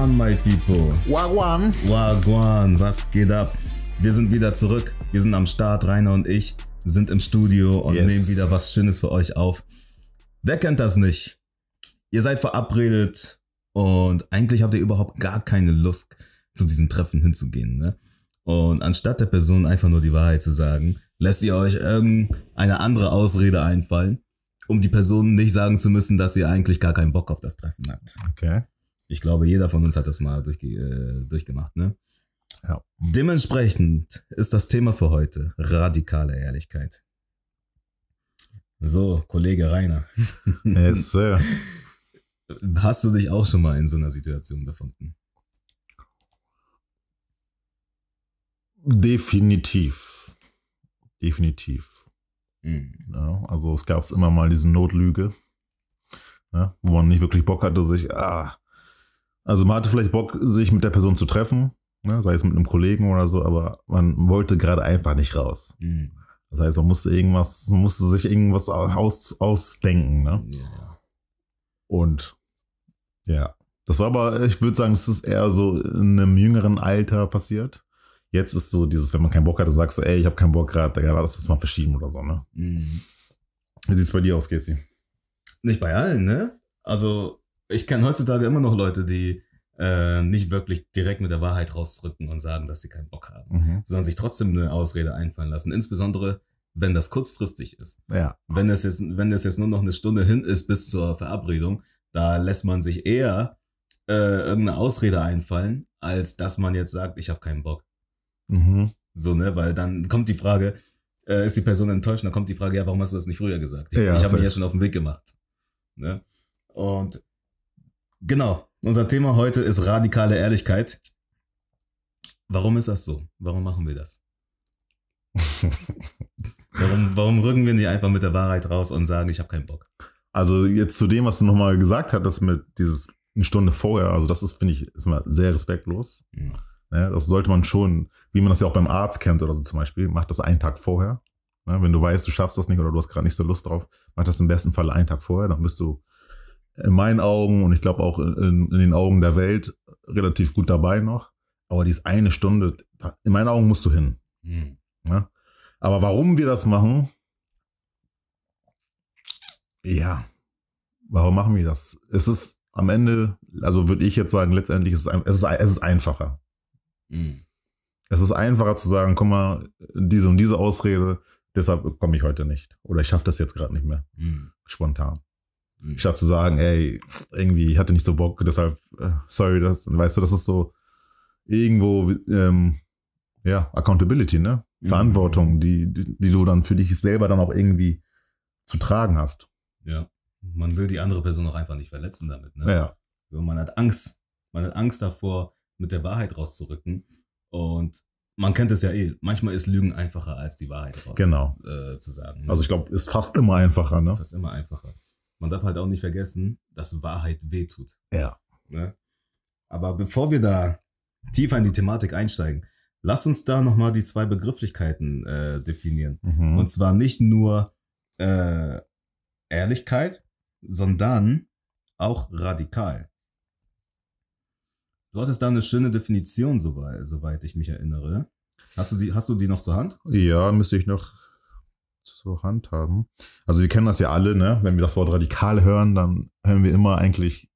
Wagwan, my people. Wagwan. Wagwan, was geht ab? Wir sind wieder zurück. Wir sind am Start. Rainer und ich sind im Studio und Yes. nehmen wieder was Schönes für euch auf. Wer kennt das nicht? Ihr seid verabredet und eigentlich habt ihr überhaupt gar keine Lust, zu diesen Treffen hinzugehen. Ne? Und anstatt der Person einfach nur die Wahrheit zu sagen, lässt ihr euch irgendeine andere Ausrede einfallen, um die Person nicht sagen zu müssen, dass ihr eigentlich gar keinen Bock auf das Treffen habt. Okay. Ich glaube, jeder von uns hat das mal durchge äh, durchgemacht, ne? Ja. Dementsprechend ist das Thema für heute radikale Ehrlichkeit. So, Kollege Rainer, Yes, sir. hast du dich auch schon mal in so einer Situation befunden? Definitiv. Definitiv. Hm. Ja, also es gab immer mal diese Notlüge, ja, wo man nicht wirklich Bock hatte, sich, ah, also man hatte vielleicht Bock, sich mit der Person zu treffen, ne, sei es mit einem Kollegen oder so, aber man wollte gerade einfach nicht raus. Hm. Das heißt, man musste irgendwas, man musste sich irgendwas aus, ausdenken, ne? Ja. Und ja, das war aber, ich würde sagen, es ist eher so in einem jüngeren Alter passiert. Jetzt ist so dieses, wenn man keinen Bock hat, dann sagst du, ey, ich habe keinen Bock gerade, ja, lass das mal verschieben oder so, ne? Hm. Wie sieht's bei dir aus, Casey? Nicht bei allen, ne? Also, ich kenne heutzutage immer noch Leute, die äh, nicht wirklich direkt mit der Wahrheit rausrücken und sagen, dass sie keinen Bock haben, Mhm. sondern sich trotzdem eine Ausrede einfallen lassen. Insbesondere, wenn das kurzfristig ist. Ja. Wenn es jetzt, wenn es jetzt nur noch eine Stunde hin ist bis zur Verabredung, da lässt man sich eher äh, irgendeine Ausrede einfallen, als dass man jetzt sagt, ich habe keinen Bock. Mhm. So, ne? Weil dann kommt die Frage, äh, ist die Person enttäuscht? Dann kommt die Frage, ja, warum hast du das nicht früher gesagt? Ich, Ja, ich habe mich ja schon auf den Weg gemacht. Ne? Und genau, unser Thema heute ist radikale Ehrlichkeit. Warum ist das so? Warum machen wir das? Warum, warum rücken wir nicht einfach mit der Wahrheit raus und sagen, ich habe keinen Bock? Also jetzt zu dem, was du nochmal gesagt hattest mit dieses eine Stunde vorher, also das ist, finde ich, ist mal sehr respektlos. Hm. Ne? Das sollte man schon, wie man das ja auch beim Arzt kennt oder so zum Beispiel, macht das einen Tag vorher. Ne? Wenn du weißt, du schaffst das nicht oder du hast gerade nicht so Lust drauf, mach das im besten Fall einen Tag vorher, dann bist du in meinen Augen und ich glaube auch in, in den Augen der Welt relativ gut dabei noch. Aber diese eine Stunde, in meinen Augen musst du hin. Hm. Ne? Aber warum wir das machen, ja, warum machen wir das? Es ist am Ende, also würde ich jetzt sagen, letztendlich ist es, es ist, es ist einfacher. Hm. Es ist einfacher zu sagen, guck mal, diese und diese Ausrede, deshalb komme ich heute nicht. Oder ich schaffe das jetzt gerade nicht mehr, Hm. spontan. Hm. Statt zu sagen, ey, irgendwie, ich hatte nicht so Bock, deshalb, äh, sorry, das, weißt du, das ist so irgendwo, ähm, ja, Accountability, ne? Mhm. Verantwortung, die, die die du dann für dich selber dann auch irgendwie zu tragen hast. Ja. Man will die andere Person auch einfach nicht verletzen damit. Ne? Ja. So, man hat Angst. Man hat Angst davor, mit der Wahrheit rauszurücken. Und man kennt es ja eh. Manchmal ist Lügen einfacher, als die Wahrheit raus Genau. äh, zu sagen. ne? Also ich glaube, ist fast immer einfacher, ne? Das ist immer einfacher. Man darf halt auch nicht vergessen, dass Wahrheit wehtut. Ja. Ne? Aber bevor wir da tiefer in die Thematik einsteigen, lass uns da nochmal die zwei Begrifflichkeiten äh, definieren. Mhm. Und zwar nicht nur äh, Ehrlichkeit, sondern auch radikal. Du hattest da eine schöne Definition, soweit, soweit ich mich erinnere. Hast du die, hast du die noch zur Hand? Ja, müsste ich noch zur Hand haben. Also wir kennen das ja alle, ne? Wenn wir das Wort radikal hören, dann hören wir immer eigentlich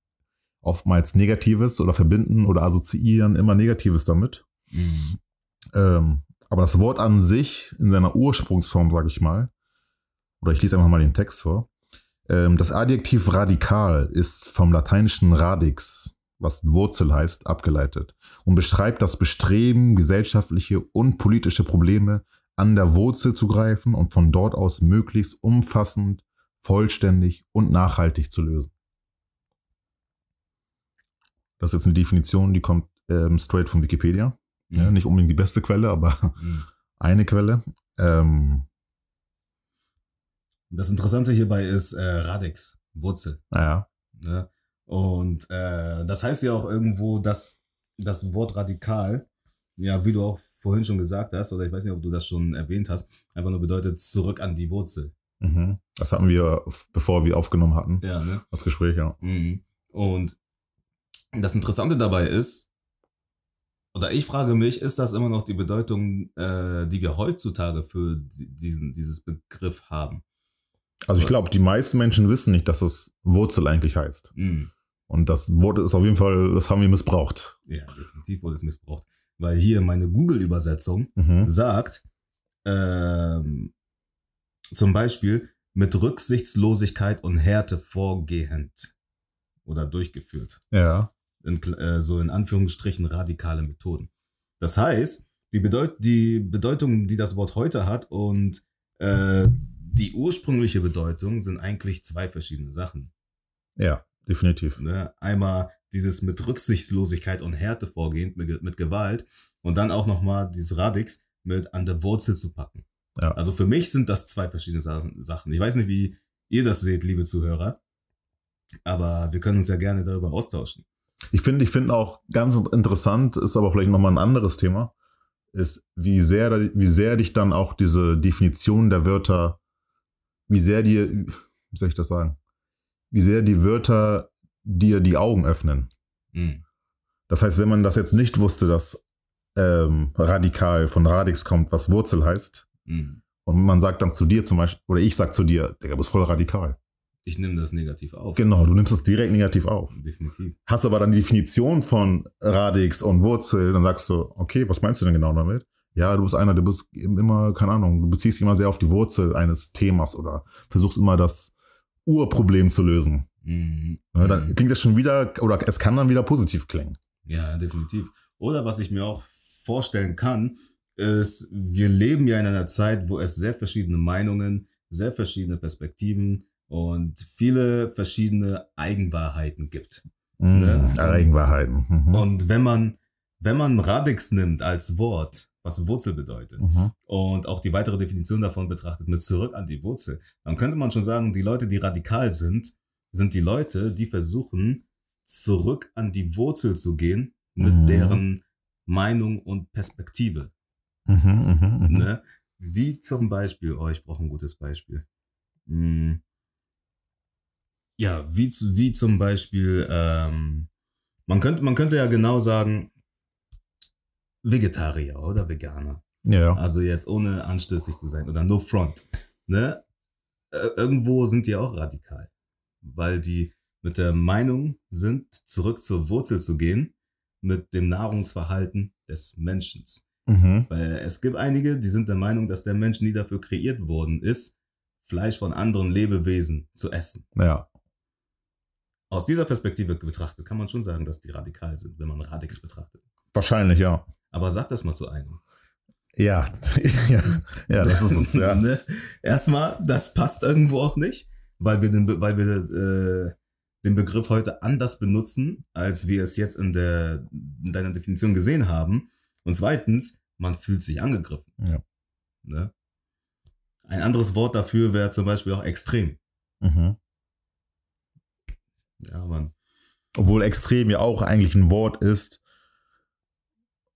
oftmals Negatives oder verbinden oder assoziieren immer Negatives damit. Ähm, aber das Wort an sich in seiner Ursprungsform, sage ich mal, oder ich lese einfach mal den Text vor. Ähm, das Adjektiv radikal ist vom lateinischen radix, was Wurzel heißt, abgeleitet und beschreibt das Bestreben, gesellschaftliche und politische Probleme an der Wurzel zu greifen und von dort aus möglichst umfassend, vollständig und nachhaltig zu lösen. Das ist jetzt eine Definition, die kommt ähm, straight von Wikipedia. Ja, nicht unbedingt die beste Quelle, aber Mhm. eine Quelle. Ähm, Das Interessante hierbei ist äh, Radix, Wurzel. naja, Ne? Und äh, das heißt ja auch irgendwo, dass das Wort radikal, ja, wie du auch vorhin schon gesagt hast, oder ich weiß nicht, ob du das schon erwähnt hast, einfach nur bedeutet zurück an die Wurzel. mhm. das hatten wir, bevor wir aufgenommen hatten, Ja, ne? das Gespräch, ja. Mhm. Und das Interessante dabei ist, oder ich frage mich, ist das immer noch die Bedeutung, äh, die wir heutzutage für diesen, dieses Begriff haben? Also ich glaube, die meisten Menschen wissen nicht, dass es Wurzel eigentlich heißt. Mm. Und das Wort ist auf jeden Fall, das haben wir missbraucht. Ja, definitiv wurde es missbraucht. Weil hier meine Google-Übersetzung Mhm. sagt, ähm, zum Beispiel mit Rücksichtslosigkeit und Härte vorgehend oder durchgeführt. Ja. In, äh, so in Anführungsstrichen radikale Methoden. Das heißt, die, Bedeut die Bedeutung, die das Wort heute hat und äh, die ursprüngliche Bedeutung sind eigentlich zwei verschiedene Sachen. Ja, definitiv. Ne? Einmal dieses mit Rücksichtslosigkeit und Härte vorgehend, mit, mit Gewalt und dann auch nochmal dieses Radix mit an der Wurzel zu packen. Ja. Also für mich sind das zwei verschiedene Sa- Sachen. Ich weiß nicht, wie ihr das seht, liebe Zuhörer, aber wir können uns ja gerne darüber austauschen. Ich finde, ich finde auch ganz interessant, ist aber vielleicht nochmal ein anderes Thema, ist, wie sehr, wie sehr dich dann auch diese Definition der Wörter, wie sehr dir, wie soll ich das sagen, wie sehr die Wörter dir die Augen öffnen. Mhm. Das heißt, wenn man das jetzt nicht wusste, dass ähm, radikal von Radix kommt, was Wurzel heißt, Mhm. und man sagt dann zu dir zum Beispiel, oder ich sag zu dir, Digga, du bist voll radikal. Ich nehme das negativ auf. Genau, du nimmst es direkt negativ auf. Definitiv. Hast aber dann die Definition von Radix und Wurzel, dann sagst du, okay, was meinst du denn genau damit? Ja, du bist einer, du bist immer, keine Ahnung, du beziehst dich immer sehr auf die Wurzel eines Themas oder versuchst immer das Urproblem zu lösen. Mhm. Ne, Dann klingt das schon wieder, oder es kann dann wieder positiv klingen. Ja, definitiv. Oder was ich mir auch vorstellen kann, ist, wir leben ja in einer Zeit, wo es sehr verschiedene Meinungen, sehr verschiedene Perspektiven und viele verschiedene Eigenwahrheiten gibt. Mhm. Ne? Eigenwahrheiten. Mhm. Und wenn man, wenn man Radix nimmt als Wort, was Wurzel bedeutet, Mhm. und auch die weitere Definition davon betrachtet mit zurück an die Wurzel, dann könnte man schon sagen, die Leute, die radikal sind, sind die Leute, die versuchen, zurück an die Wurzel zu gehen mit Mhm. deren Meinung und Perspektive. Mhm, mhm, mhm. Ne? Wie zum Beispiel, oh, ich brauche ein gutes Beispiel. Hm. Ja, wie, wie zum Beispiel, ähm, man könnte, man könnte ja genau sagen, Vegetarier oder Veganer. Ja. Also jetzt ohne anstößig zu sein oder no front. Ne? Äh, Irgendwo sind die auch radikal, weil die mit der Meinung sind, zurück zur Wurzel zu gehen, mit dem Nahrungsverhalten des Menschen. Mhm. Weil es gibt einige, die sind der Meinung, dass der Mensch nie dafür kreiert worden ist, Fleisch von anderen Lebewesen zu essen. Ja. Aus dieser Perspektive betrachtet kann man schon sagen, dass die radikal sind, wenn man Radix betrachtet. Wahrscheinlich, ja. Aber sag das mal zu einem. Ja. ja. Ja, das ist es, ja. ne? Erstmal, das passt irgendwo auch nicht, weil wir den, weil wir äh, den Begriff heute anders benutzen, als wir es jetzt in der in deiner Definition gesehen haben. Und zweitens, man fühlt sich angegriffen. Ja. Ne? Ein anderes Wort dafür wäre zum Beispiel auch extrem. Mhm. Ja, man. Obwohl extrem ja auch eigentlich ein Wort ist,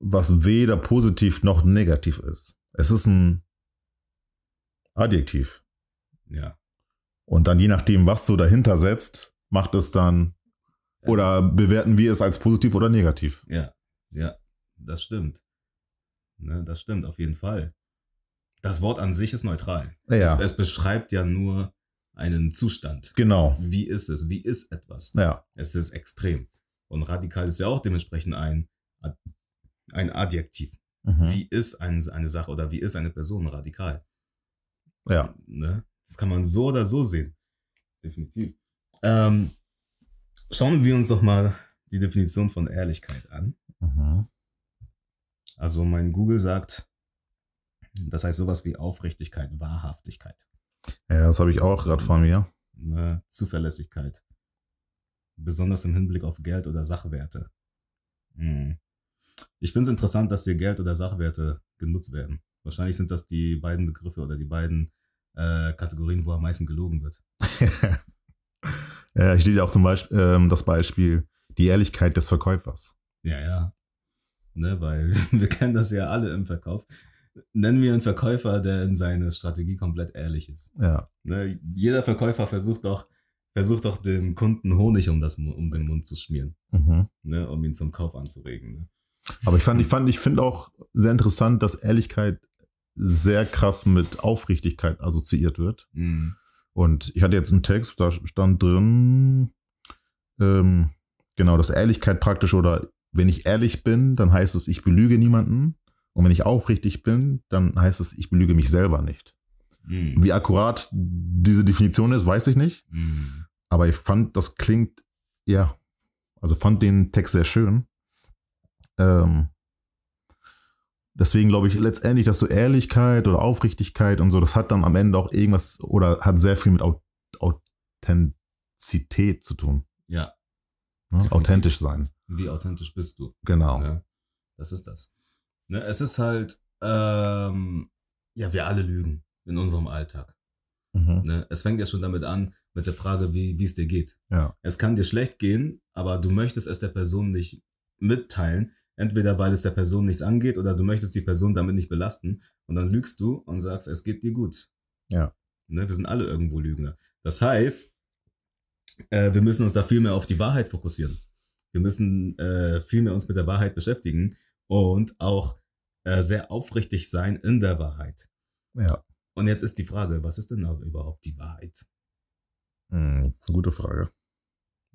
was weder positiv noch negativ ist. Es ist ein Adjektiv. Ja. Und dann je nachdem, was du dahinter setzt, macht es dann oder bewerten wir es als positiv oder negativ. Ja, ja, das stimmt. Ne, das stimmt auf jeden Fall. Das Wort an sich ist neutral. Ja. Es, es beschreibt ja nur einen Zustand. Genau. Wie ist es? Wie ist etwas? Ja. Es ist extrem. Und radikal ist ja auch dementsprechend ein, Ad- ein Adjektiv. Mhm. Wie ist ein, eine Sache oder wie ist eine Person radikal? Ja. Ne? Das kann man so oder so sehen. Definitiv. Ähm, schauen wir uns doch mal die Definition von Ehrlichkeit an. Mhm. Also mein Google sagt, das heißt sowas wie Aufrichtigkeit, Wahrhaftigkeit, Ja, das habe ich auch gerade von mir. ne? Zuverlässigkeit. Besonders im Hinblick auf Geld oder Sachwerte. Hm. Ich finde es interessant, dass hier Geld oder Sachwerte genutzt werden. Wahrscheinlich sind das die beiden Begriffe oder die beiden äh, Kategorien, wo am meisten gelogen wird. ja, steht ja auch zum Beispiel ähm, das Beispiel die Ehrlichkeit des Verkäufers. Ja, ja. Ne, weil wir kennen das ja alle im Verkauf. Nennen wir einen Verkäufer, der in seiner Strategie komplett ehrlich ist. Ja. Ne, jeder Verkäufer versucht doch versucht doch dem Kunden Honig um, das, um den Mund zu schmieren, Mhm. ne, um ihn zum Kauf anzuregen. Ne? Aber ich fand, ich fand, ich finde auch sehr interessant, dass Ehrlichkeit sehr krass mit Aufrichtigkeit assoziiert wird. Mhm. Und ich hatte jetzt einen Text, da stand drin, ähm, genau, dass Ehrlichkeit praktisch oder wenn ich ehrlich bin, dann heißt es, ich belüge niemanden. Und wenn ich aufrichtig bin, dann heißt es, ich belüge mich selber nicht. Mhm. Wie akkurat diese Definition ist, weiß ich nicht. Mhm. Aber ich fand, das klingt, ja, also fand den Text sehr schön. Ähm, deswegen glaube ich letztendlich, dass so Ehrlichkeit oder Aufrichtigkeit und so, das hat dann am Ende auch irgendwas oder hat sehr viel mit Au- Authentizität zu tun. Ja, Ne? Authentisch sein. wie authentisch bist du? Genau. Ne? Das ist das. Ne? Es ist halt, ähm, ja, wir alle lügen in unserem Alltag. Mhm. Ne? Es fängt ja schon damit an, mit der Frage, wie wie es dir geht. Ja. Es kann dir schlecht gehen, aber du möchtest es der Person nicht mitteilen. Entweder weil es der Person nichts angeht oder du möchtest die Person damit nicht belasten. Und dann lügst du und sagst, es geht dir gut. Ja. Ne? Wir sind alle irgendwo Lügner. Das heißt, äh, wir müssen uns da viel mehr auf die Wahrheit fokussieren. Wir müssen äh, viel mehr uns mit der Wahrheit beschäftigen und auch äh, sehr aufrichtig sein in der Wahrheit. Ja. Und jetzt ist die Frage, was ist denn aber überhaupt die Wahrheit? Mhm. Das ist eine gute Frage.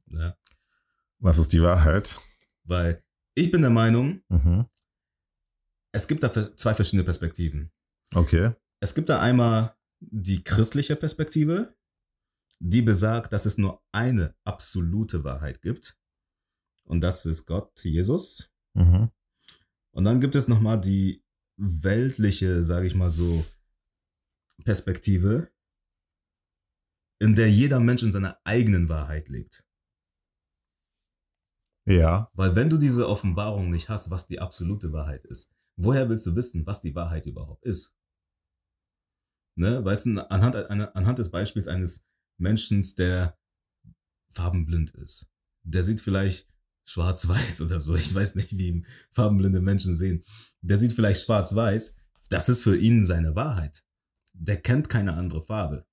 Ne? Was ist die Wahrheit? Weil ich bin der Meinung, Mhm. es gibt da zwei verschiedene Perspektiven. Okay. Es gibt da einmal die christliche Perspektive, die besagt, dass es nur eine absolute Wahrheit gibt. Und das ist Gott, Jesus. Mhm. Und dann gibt es nochmal die weltliche, sage ich mal so, Perspektive, in der jeder Mensch in seiner eigenen Wahrheit lebt. Ja. Weil wenn du diese Offenbarung nicht hast, was die absolute Wahrheit ist, woher willst du wissen, was die Wahrheit überhaupt ist? Ne? Weißt du, anhand, anhand des Beispiels eines Menschen, der farbenblind ist. Der sieht vielleicht schwarz-weiß oder so. Ich weiß nicht, wie farbenblinde Menschen sehen. Der sieht vielleicht schwarz-weiß. Das ist für ihn seine Wahrheit. Der kennt keine andere Farbe.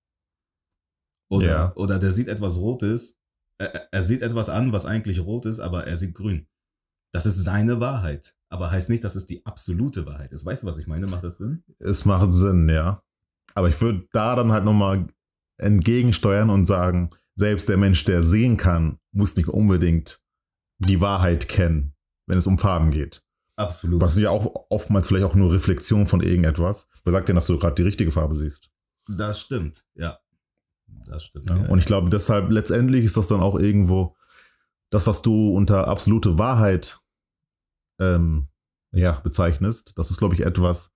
Oder, Ja. oder der sieht etwas Rotes. Er, er sieht etwas an, was eigentlich rot ist, aber er sieht grün. Das ist seine Wahrheit. Aber heißt nicht, dass es die absolute Wahrheit ist. Weißt du, was ich meine? Macht das Sinn? Es macht Sinn, ja. Aber ich würde da dann halt nochmal entgegensteuern und sagen, selbst der Mensch, der sehen kann, muss nicht unbedingt die Wahrheit kennen, wenn es um Farben geht. Absolut. Was ja auch oftmals vielleicht auch nur Reflexion von irgendetwas. Wer sagt denn, dass du gerade die richtige Farbe siehst? Das stimmt, ja. Das stimmt. Ja? Und ich glaube, deshalb letztendlich ist das dann auch irgendwo das, was du unter absolute Wahrheit ähm, ja, bezeichnest. Das ist, glaube ich, etwas,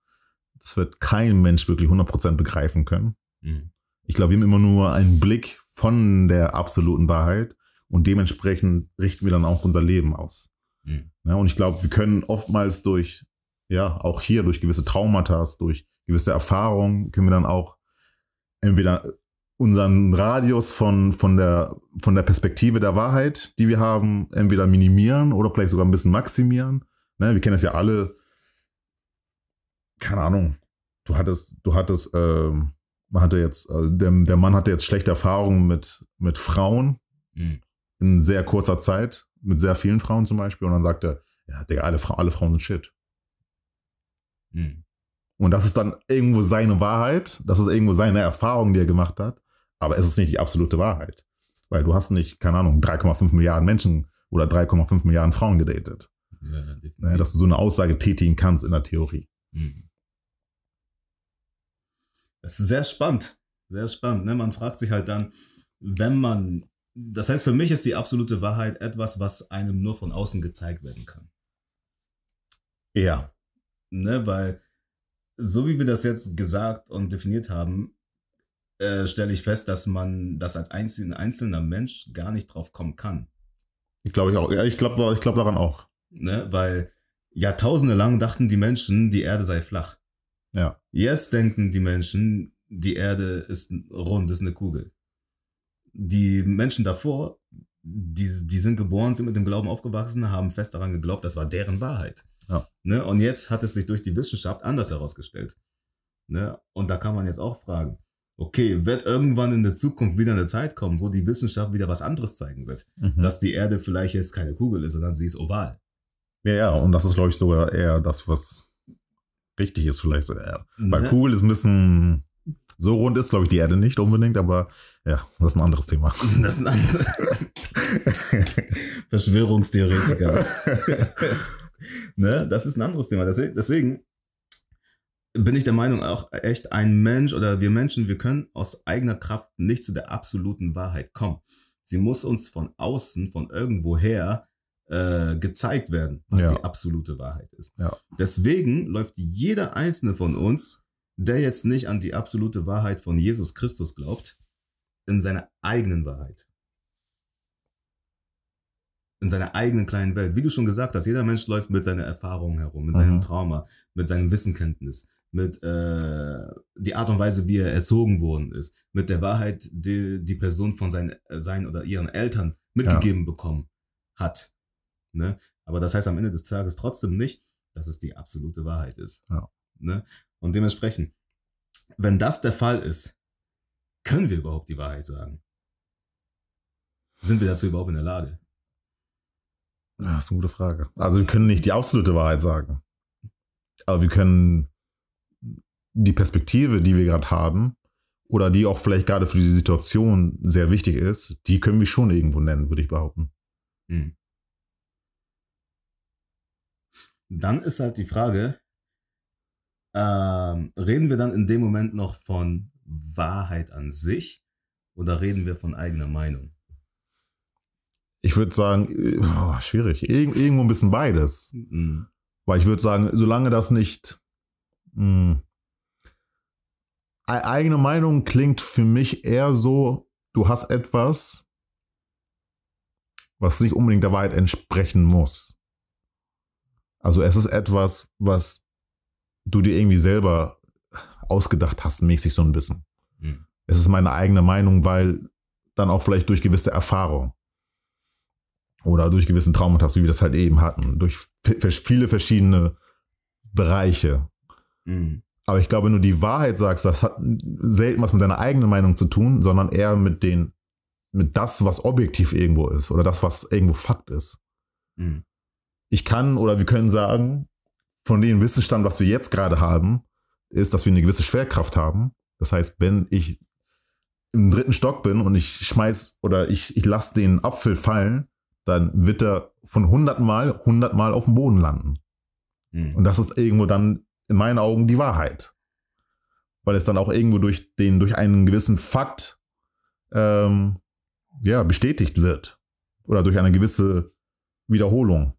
das wird kein Mensch wirklich 100% begreifen können. Mhm. Ich glaube, wir haben immer nur einen Blick von der absoluten Wahrheit und dementsprechend richten wir dann auch unser Leben aus. Mhm. Ja, und ich glaube, wir können oftmals durch, ja, auch hier durch gewisse Traumata, durch gewisse Erfahrungen, können wir dann auch entweder unseren Radius von, von, der, von der Perspektive der Wahrheit, die wir haben, entweder minimieren oder vielleicht sogar ein bisschen maximieren. Ne, wir kennen es ja alle, keine Ahnung, du hattest, du hattest, ähm, man hatte jetzt, äh, der, der Mann hatte jetzt schlechte Erfahrungen mit, mit Frauen Mhm. in sehr kurzer Zeit, mit sehr vielen Frauen zum Beispiel, und dann sagt er, ja, Digga, alle, Fra alle Frauen sind shit. Mhm. Und das ist dann irgendwo seine Wahrheit, das ist irgendwo seine Erfahrung, die er gemacht hat, aber es ist nicht die absolute Wahrheit. Weil du hast nicht, keine Ahnung, 3,5 Milliarden Menschen oder 3,5 Milliarden Frauen gedatet. Ja. Ne, dass du so eine Aussage tätigen kannst in der Theorie. Mhm. Das ist sehr spannend. Sehr spannend. Ne? Man fragt sich halt dann, wenn man. Das heißt, für mich ist die absolute Wahrheit etwas, was einem nur von außen gezeigt werden kann. Ja. Ne? Weil, so wie wir das jetzt gesagt und definiert haben, äh, stelle ich fest, dass man das als einzeln, einzelner Mensch gar nicht drauf kommen kann. Ich glaube ich auch. Ja, ich glaube ich glaub daran auch. Ne? Weil Jahrtausende lang dachten die Menschen, die Erde sei flach. Ja. Jetzt denken die Menschen, die Erde ist rund, ist eine Kugel. Die Menschen davor, die, die sind geboren, sind mit dem Glauben aufgewachsen, haben fest daran geglaubt, das war deren Wahrheit. Ja. Ne? Und jetzt hat es sich durch die Wissenschaft anders herausgestellt. Ne? Und da kann man jetzt auch fragen, okay, wird irgendwann in der Zukunft wieder eine Zeit kommen, wo die Wissenschaft wieder was anderes zeigen wird. Mhm. Dass die Erde vielleicht jetzt keine Kugel ist, sondern sie ist oval. ja, ja, und das ist, glaube ich, sogar eher das, was richtig ist, vielleicht. Eher. Weil Ne? Kugel ist ein bisschen. So rund ist, glaube ich, die Erde nicht unbedingt, aber ja, das ist ein anderes Thema. Das sind andere Verschwörungstheoretiker. ne? Das ist ein anderes Thema. Deswegen bin ich der Meinung, auch echt ein Mensch oder wir Menschen, wir können aus eigener Kraft nicht zu der absoluten Wahrheit kommen. Sie muss uns von außen, von irgendwoher äh, gezeigt werden, was Ja. die absolute Wahrheit ist. Ja. Deswegen läuft jeder einzelne von uns, der jetzt nicht an die absolute Wahrheit von Jesus Christus glaubt, in seiner eigenen Wahrheit. In seiner eigenen kleinen Welt. Wie du schon gesagt hast, jeder Mensch läuft mit seiner Erfahrung herum, mit seinem Mhm. Trauma, mit seinem Wissenkenntnis, mit äh, die Art und Weise, wie er erzogen worden ist, mit der Wahrheit, die die Person von seinen, äh, seinen oder ihren Eltern mitgegeben bekommen hat. Ne? Aber das heißt am Ende des Tages trotzdem nicht, dass es die absolute Wahrheit ist. Ja. Ne? Und dementsprechend, wenn das der Fall ist, können wir überhaupt die Wahrheit sagen? Sind wir dazu überhaupt in der Lage? Ja, Das ist eine gute Frage. Also wir können nicht die absolute Wahrheit sagen. Aber wir können die Perspektive, die wir gerade haben, oder die auch vielleicht gerade für die Situation sehr wichtig ist, die können wir schon irgendwo nennen, würde ich behaupten. Hm. Dann ist halt die Frage, ähm, reden wir dann in dem Moment noch von Wahrheit an sich oder reden wir von eigener Meinung? Ich würde sagen, äh, oh, schwierig. Irg irgendwo ein bisschen beides. Hm. Weil ich würde sagen, solange das nicht mh, e- eigene Meinung klingt für mich eher so, du hast etwas, was nicht unbedingt der Wahrheit entsprechen muss. Also es ist etwas, was du dir irgendwie selber ausgedacht hast, mäßig so ein bisschen. Hm. Es ist meine eigene Meinung, weil dann auch vielleicht durch gewisse Erfahrung oder durch gewissen Traumata, wie wir das halt eben hatten, durch viele verschiedene Bereiche. Hm. Aber ich glaube, wenn du die Wahrheit sagst, das hat selten was mit deiner eigenen Meinung zu tun, sondern eher mit den, mit das, was objektiv irgendwo ist oder das, was irgendwo Fakt ist. Hm. Ich kann oder wir können sagen, von dem Wissensstand, was wir jetzt gerade haben, ist, dass wir eine gewisse Schwerkraft haben. Das heißt, wenn ich im dritten Stock bin und ich schmeiß oder ich, ich lasse den Apfel fallen, dann wird er von 100 Mal 100 Mal auf dem Boden landen. Hm. Und das ist irgendwo dann in meinen Augen die Wahrheit. Weil es dann auch irgendwo durch den, durch einen gewissen Fakt ähm, ja, bestätigt wird. Oder durch eine gewisse Wiederholung.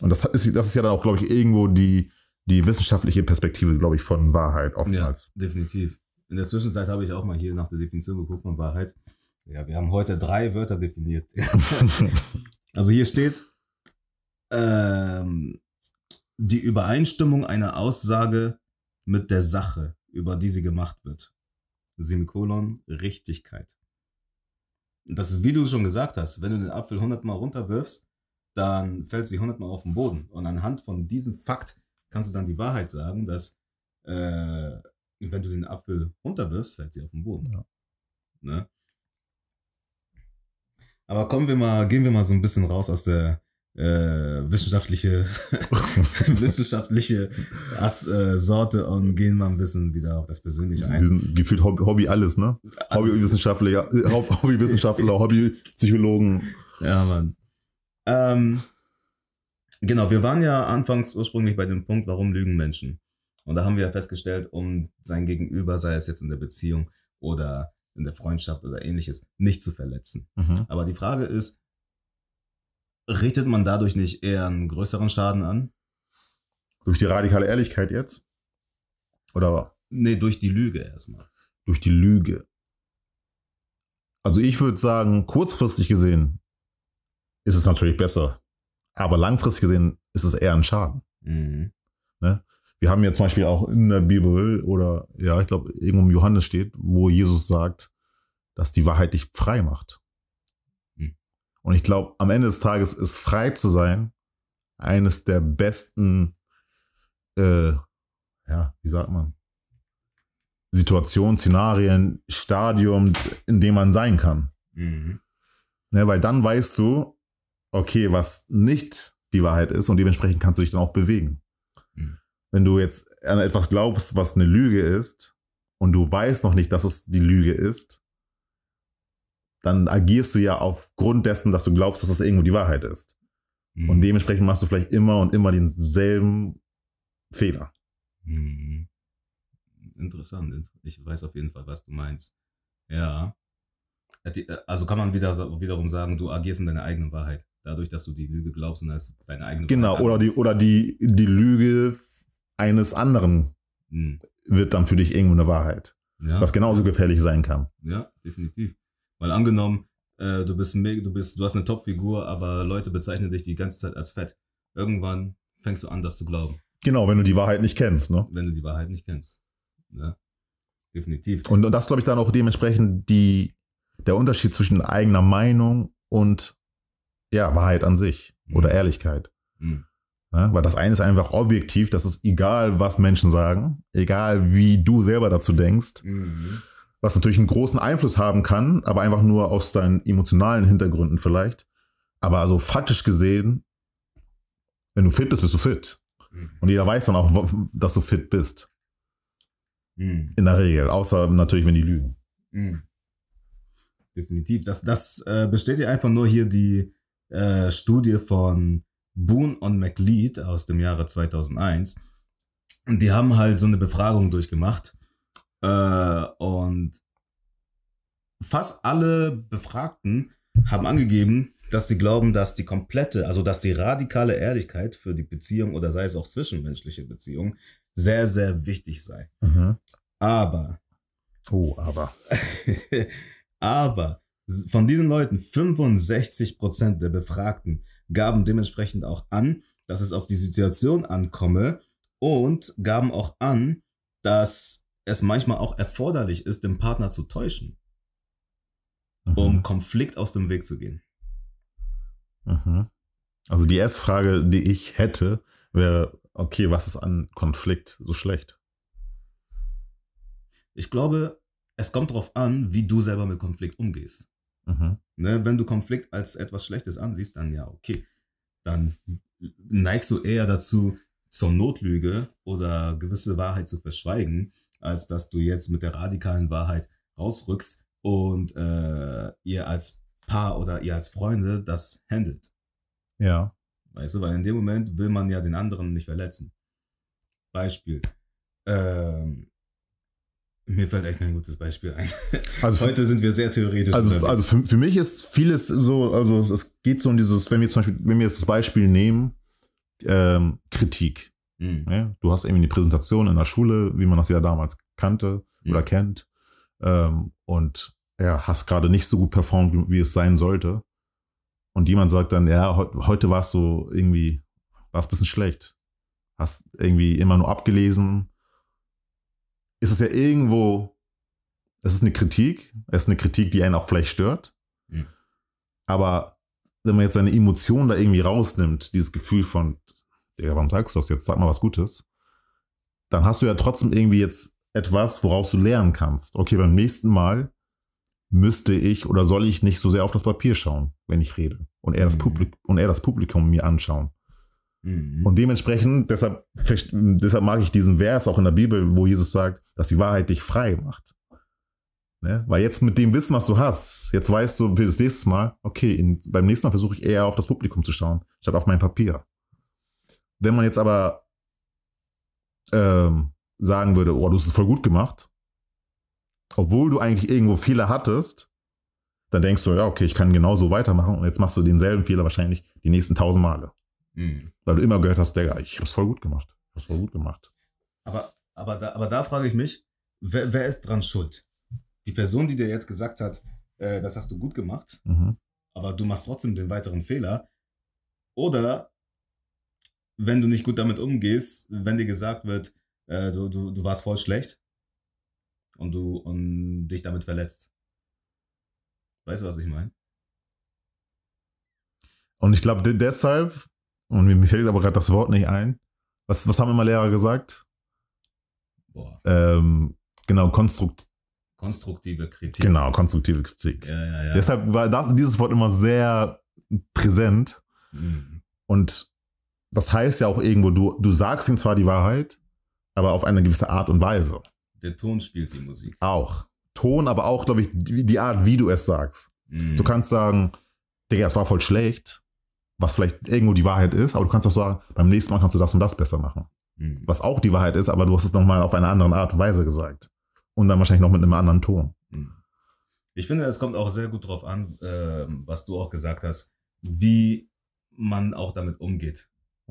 Und das ist, das ist ja dann auch, glaube ich, irgendwo die, die wissenschaftliche Perspektive, glaube ich, von Wahrheit Ja, oftmals. definitiv. In der Zwischenzeit habe ich auch mal hier nach der Definition geguckt von Wahrheit. Ja, wir haben heute drei Wörter definiert. also hier steht ähm, die Übereinstimmung einer Aussage mit der Sache, über die sie gemacht wird. Semikolon, Richtigkeit. Das ist, wie du schon gesagt hast, wenn du den Apfel 100 Mal runterwirfst, dann fällt sie 100 Mal auf den Boden. Und anhand von diesem Fakt kannst du dann die Wahrheit sagen, dass äh, wenn du den Apfel runterwirfst, fällt sie auf den Boden. Ja. Ne? Aber kommen wir mal, gehen wir mal so ein bisschen raus aus der äh, wissenschaftliche, wissenschaftliche As, äh, Sorte und gehen mal ein bisschen wieder auf das Persönliche Wir ein. sind gefühlt Hobby, Hobby alles, ne? Hobbywissenschaftler, äh, Hob- Hobbywissenschaftler, Hobbypsychologen. Ja, Mann. Ähm, genau, wir waren ja anfangs ursprünglich bei dem Punkt, warum lügen Menschen? Und da haben wir ja festgestellt, um sein Gegenüber, sei es jetzt in der Beziehung oder in der Freundschaft oder ähnliches, nicht zu verletzen. Mhm. Aber die Frage ist, richtet man dadurch nicht eher einen größeren Schaden an? Durch die radikale Ehrlichkeit jetzt? Oder Nee, durch die Lüge erstmal. durch die Lüge? Also ich würde sagen, kurzfristig gesehen ist es natürlich besser. Aber langfristig gesehen ist es eher ein Schaden. Mhm. Wir haben ja zum Beispiel auch in der Bibel oder ja, ich glaube, irgendwo im Johannes steht, wo Jesus sagt, dass die Wahrheit dich frei macht. Und ich glaube, am Ende des Tages ist frei zu sein eines der besten, äh, ja, wie sagt man? Situation, Szenarien, Stadium, in dem man sein kann. Mhm. Ne, weil dann weißt du, okay, was nicht die Wahrheit ist und dementsprechend kannst du dich dann auch bewegen. Mhm. Wenn du jetzt an etwas glaubst, was eine Lüge ist und du weißt noch nicht, dass es die Lüge ist, dann agierst du ja aufgrund dessen, dass du glaubst, dass es irgendwo die Wahrheit ist. Mhm. Und dementsprechend machst du vielleicht immer und immer denselben Fehler. Mhm. Interessant. Ich weiß auf jeden Fall, was du meinst. Ja. Äh, äh, Also kann man wieder, wiederum sagen, du agierst in deiner eigenen Wahrheit. Dadurch, dass du die Lüge glaubst und als deine eigene Genau, Wahrheit oder die, oder die, die Lüge eines anderen Mhm. wird dann für dich irgendwo eine Wahrheit. Ja. Was genauso gefährlich sein kann. Ja, definitiv. Weil angenommen, äh, du bist du bist, du hast eine Top-Figur, aber Leute bezeichnen dich die ganze Zeit als fett. Irgendwann fängst du an, das zu glauben, Genau, wenn du die Wahrheit nicht kennst. Ne? wenn du die Wahrheit nicht kennst. Ja. Definitiv. Und das glaube ich dann auch dementsprechend die, der Unterschied zwischen eigener Meinung und ja, Wahrheit an sich oder Mhm. Ehrlichkeit. Mhm. Ne? Weil das eine ist einfach objektiv, das ist egal, was Menschen sagen, egal wie du selber dazu denkst, Mhm. Was natürlich einen großen Einfluss haben kann, aber einfach nur aus deinen emotionalen Hintergründen vielleicht. Aber also faktisch gesehen, wenn du fit bist, bist du fit. Mhm. Und jeder weiß dann auch, dass du fit bist. Mhm. In der Regel. Außer natürlich, wenn die lügen. Mhm. Definitiv. Das, das äh, bestätigt einfach nur hier die äh, Studie von Boone und McLeod aus dem Jahre 2001. Und die haben halt so eine Befragung durchgemacht. Äh, und fast alle Befragten haben angegeben, dass sie glauben, dass die komplette, also dass die radikale Ehrlichkeit für die Beziehung oder sei es auch zwischenmenschliche Beziehung sehr, sehr wichtig sei. Aber Oh, aber. Aber von diesen Leuten, 65% der Befragten gaben dementsprechend auch an, dass es auf die Situation ankomme und gaben auch an, dass es manchmal auch erforderlich ist, den Partner zu täuschen, um Mhm. Konflikt aus dem Weg zu gehen. Mhm. Also die erste Frage, die ich hätte, wäre, okay, was ist an Konflikt so schlecht? Ich glaube, es kommt darauf an, wie du selber mit Konflikt umgehst. Mhm. Ne, wenn du Konflikt als etwas Schlechtes ansiehst, dann ja, okay. Dann neigst du eher dazu, zur Notlüge oder gewisse Wahrheit zu verschweigen, als dass du jetzt mit der radikalen Wahrheit rausrückst und äh, ihr als Paar oder ihr als Freunde das handelt. Ja. Weißt du, weil in dem Moment will man ja den anderen nicht verletzen. Beispiel. Ähm, mir fällt echt kein gutes Beispiel ein. Also, Heute sind wir sehr theoretisch. also, unterwegs. also für, für mich ist vieles so, also es geht so um dieses, wenn wir zum Beispiel, wenn wir jetzt das Beispiel nehmen, ähm, Kritik. Mhm. Ne? Du hast irgendwie eine Präsentation in der Schule, wie man das ja damals kannte oder Mhm. kennt, ähm, und ja, hast gerade nicht so gut performt, wie, wie es sein sollte. Und jemand sagt dann, ja, heu- heute warst du irgendwie, warst ein bisschen schlecht. Hast irgendwie immer nur abgelesen. Ist es ja irgendwo, es ist eine Kritik, es ist eine Kritik, die einen auch vielleicht stört. Mhm. Aber wenn man jetzt seine Emotionen da irgendwie rausnimmt, dieses Gefühl von, Digga, warum sagst du das jetzt? Sag mal was Gutes. Dann hast du ja trotzdem irgendwie jetzt etwas, woraus du lernen kannst. Okay, beim nächsten Mal müsste ich oder soll ich nicht so sehr auf das Papier schauen, wenn ich rede. Und er das, Mhm. Publik und er das Publikum mir anschauen. Mhm. Und dementsprechend, deshalb, deshalb mag ich diesen Vers auch in der Bibel, wo Jesus sagt, dass die Wahrheit dich frei macht. Ne? Weil jetzt mit dem Wissen, was du hast, jetzt weißt du für das nächste Mal, okay, in, beim nächsten Mal versuche ich eher auf das Publikum zu schauen, statt auf mein Papier. Wenn man jetzt aber ähm, sagen würde, oh, du hast es voll gut gemacht, obwohl du eigentlich irgendwo Fehler hattest, dann denkst du, ja, okay, ich kann genauso weitermachen und jetzt machst du denselben Fehler wahrscheinlich die nächsten tausend Male. Mhm. Weil du immer gehört hast, Digga, ich hab's voll gut gemacht. Ich hab's voll gut gemacht. Aber, aber, da, aber da frage ich mich, wer, wer ist dran schuld? Die Person, die dir jetzt gesagt hat, äh, das hast du gut gemacht, Mhm. aber du machst trotzdem den weiteren Fehler. Oder wenn du nicht gut damit umgehst, wenn dir gesagt wird, äh, du, du, du warst voll schlecht und du und dich damit verletzt. Weißt du, was ich meine? Und ich glaube, de deshalb, und mir, fällt aber gerade das Wort nicht ein, was, was haben immer Lehrer gesagt? Boah. Ähm, Genau, konstrukt, Konstruktive Kritik. genau, konstruktive Kritik. Ja, ja, ja. Deshalb war das, dieses Wort immer sehr präsent. Mhm. Und das heißt ja auch irgendwo, du, du sagst ihm zwar die Wahrheit, aber auf eine gewisse Art und Weise. Der Ton spielt die Musik. Auch. Ton, aber auch, glaube ich, die, die Art, wie du es sagst. Mhm. Du kannst sagen, Digga, es war voll schlecht, was vielleicht irgendwo die Wahrheit ist, aber du kannst auch sagen, beim nächsten Mal kannst du das und das besser machen. Mhm. Was auch die Wahrheit ist, aber du hast es nochmal auf eine andere Art und Weise gesagt. Und dann wahrscheinlich noch mit einem anderen Ton. Mhm. Ich finde, es kommt auch sehr gut drauf an, ähm, was du auch gesagt hast, wie man auch damit umgeht.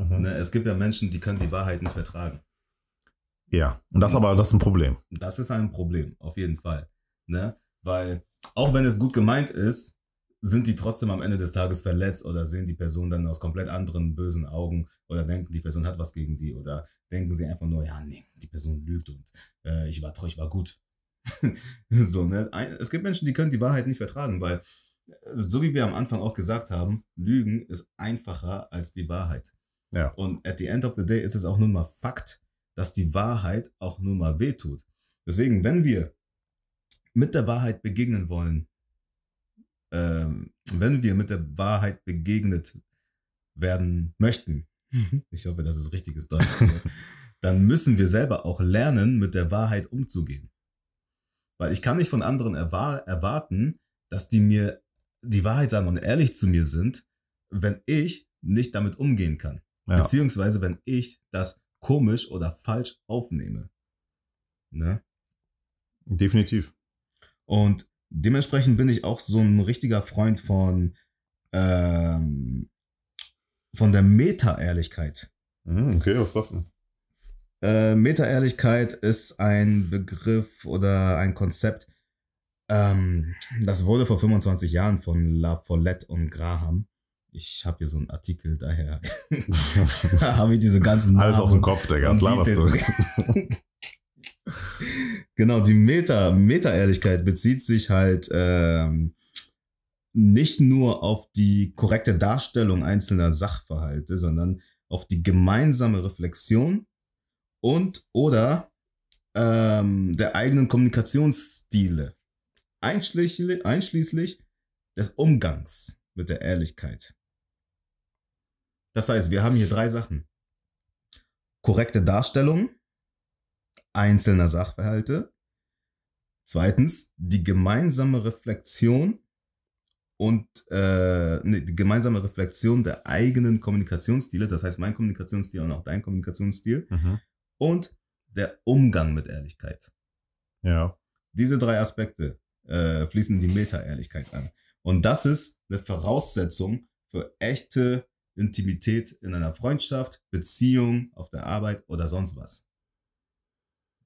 Ne? Es gibt ja Menschen, die können die Wahrheit nicht vertragen. Ja, und das aber, das ist ein Problem. Das ist ein Problem, auf jeden Fall. Ne? Weil auch wenn es gut gemeint ist, sind die trotzdem am Ende des Tages verletzt oder sehen die Person dann aus komplett anderen bösen Augen oder denken, die Person hat was gegen die oder denken sie einfach nur, ja, nee, die Person lügt und äh, ich war treu, ich war gut. so, ne? Es gibt Menschen, die können die Wahrheit nicht vertragen, weil, äh, so wie wir am Anfang auch gesagt haben, Lügen ist einfacher als die Wahrheit. Ja. Und at the end of the day ist es auch nun mal Fakt, dass die Wahrheit auch nun mal wehtut. Deswegen, wenn wir mit der Wahrheit begegnen wollen, ähm, wenn wir mit der Wahrheit begegnet werden möchten, ich hoffe, das ist richtiges Deutsch, dann müssen wir selber auch lernen, mit der Wahrheit umzugehen. Weil ich kann nicht von anderen erwar erwarten, dass die mir die Wahrheit sagen und ehrlich zu mir sind, wenn ich nicht damit umgehen kann. Ja. Beziehungsweise wenn ich das komisch oder falsch aufnehme. Ne? Definitiv. Und dementsprechend bin ich auch so ein richtiger Freund von, ähm, von der Meta-Ehrlichkeit. Mhm, Okay, was sagst du? Äh, Meta-Ehrlichkeit ist ein Begriff oder ein Konzept, ähm, das wurde vor 25 Jahren von La Follette und Graham. Ich habe hier so einen Artikel, daher habe ich diese ganzen Alles aus dem Namen Kopf, Digga. Was und laberst du? Genau, die Meta, Meta-Ehrlichkeit bezieht sich halt ähm, nicht nur auf die korrekte Darstellung einzelner Sachverhalte, sondern auf die gemeinsame Reflexion und oder ähm, der eigenen Kommunikationsstile, einschließlich, einschließlich des Umgangs mit der Ehrlichkeit. Das heißt, wir haben hier drei Sachen. Korrekte Darstellung einzelner Sachverhalte. Zweitens, die gemeinsame Reflexion und äh, nee, die gemeinsame Reflexion der eigenen Kommunikationsstile, das heißt mein Kommunikationsstil und auch dein Kommunikationsstil Mhm. und der Umgang mit Ehrlichkeit. Ja. Diese drei Aspekte äh, fließen in die Meta-Ehrlichkeit an. Und das ist eine Voraussetzung für echte Intimität in einer Freundschaft, Beziehung, auf der Arbeit oder sonst was.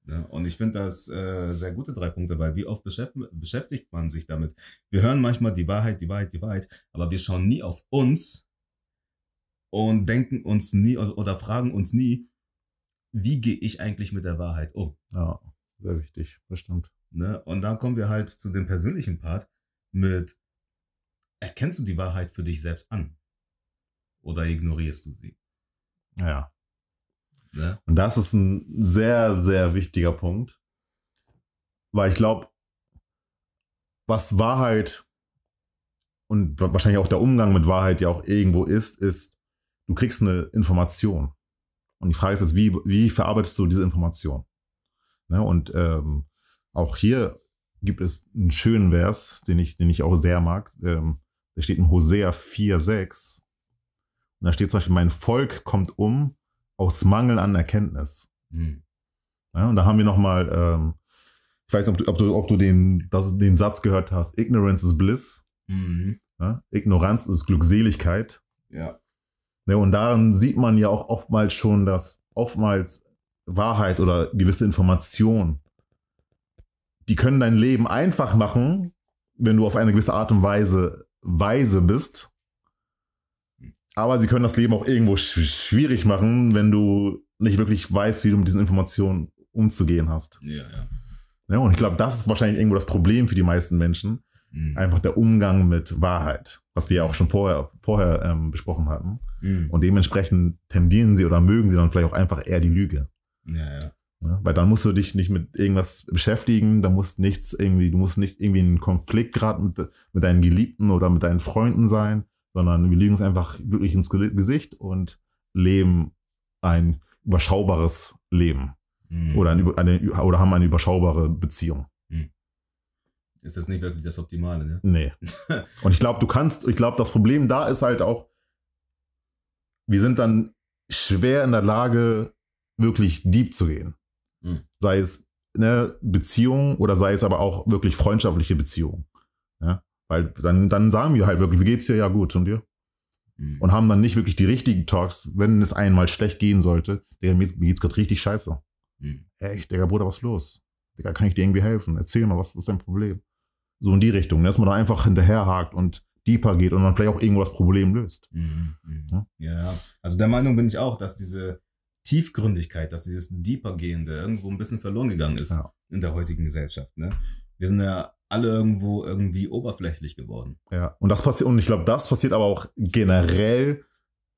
Ja, und ich finde das äh, sehr gute drei Punkte, weil wie oft beschäftigt, beschäftigt man sich damit? Wir hören manchmal die Wahrheit, die Wahrheit, die Wahrheit, aber wir schauen nie auf uns und denken uns nie oder, oder fragen uns nie, wie gehe ich eigentlich mit der Wahrheit um? Ja. Sehr wichtig, bestimmt. Ne? Und dann kommen wir halt zu dem persönlichen Part mit, erkennst du die Wahrheit für dich selbst an? Oder ignorierst du sie? Ja. Ne? Und das ist ein sehr, sehr wichtiger Punkt. Weil ich glaube, was Wahrheit und wahrscheinlich auch der Umgang mit Wahrheit ja auch irgendwo ist, ist, du kriegst eine Information. Und die Frage ist jetzt, wie, wie verarbeitest du diese Information? Ne? Und ähm, auch hier gibt es einen schönen Vers, den ich, den ich auch sehr mag. Ähm, der steht in Hosea 4,6. Und da steht zum Beispiel, mein Volk kommt um aus Mangel an Erkenntnis. Hm. Ja, und da haben wir nochmal, ähm, ich weiß nicht, ob du, ob du, ob du den, das, den Satz gehört hast, Ignorance is Bliss. Mhm. Ja? Ignoranz ist Glückseligkeit. Ja. Ja, und daran sieht man ja auch oftmals schon, dass oftmals Wahrheit oder gewisse Informationen, die können dein Leben einfach machen, wenn du auf eine gewisse Art und Weise weise bist. Aber sie können das Leben auch irgendwo sch schwierig machen, wenn du nicht wirklich weißt, wie du mit diesen Informationen umzugehen hast. Ja, ja. Ja, und ich glaube, das ist wahrscheinlich irgendwo das Problem für die meisten Menschen. Mhm. Einfach der Umgang mit Wahrheit, was wir ja auch schon vorher, vorher ähm, besprochen hatten. Mhm. Und dementsprechend tendieren sie oder mögen sie dann vielleicht auch einfach eher die Lüge. ja, ja. Ja, weil dann musst du dich nicht mit irgendwas beschäftigen, da musst nichts irgendwie, du musst nicht irgendwie in einen Konflikt gerade mit, mit deinen Geliebten oder mit deinen Freunden sein, sondern wir legen uns einfach glücklich ins Ge- Gesicht und leben ein überschaubares Leben Mhm. oder, ein, eine, oder haben eine überschaubare Beziehung. Ist das nicht wirklich das Optimale, ne? Nee. Und ich glaube, du kannst, ich glaube, das Problem da ist halt auch, wir sind dann schwer in der Lage, wirklich deep zu gehen. Mhm. Sei es eine Beziehung oder sei es aber auch wirklich freundschaftliche Beziehungen. Ja? Weil dann, dann sagen wir halt wirklich, wie geht's dir? Ja, gut, und dir? Mhm. Und haben dann nicht wirklich die richtigen Talks, wenn es einmal schlecht gehen sollte. Digga, mir, geht's gerade richtig scheiße. Mhm. Echt, Digga, Bruder, was ist los? Digga, kann ich dir irgendwie helfen? Erzähl mal, was, was ist dein Problem? So in die Richtung, ne? dass man da einfach hinterherhakt und deeper geht und dann vielleicht auch irgendwo das Problem löst. Mhm. Mhm. Ja. Ja, also der Meinung bin ich auch, dass diese Tiefgründigkeit, dass dieses Deepergehende irgendwo ein bisschen verloren gegangen ist Ja. in der heutigen Gesellschaft. Ne? Wir sind ja alle irgendwo irgendwie oberflächlich geworden. Ja. Und das passiert, und ich glaube, das passiert aber auch generell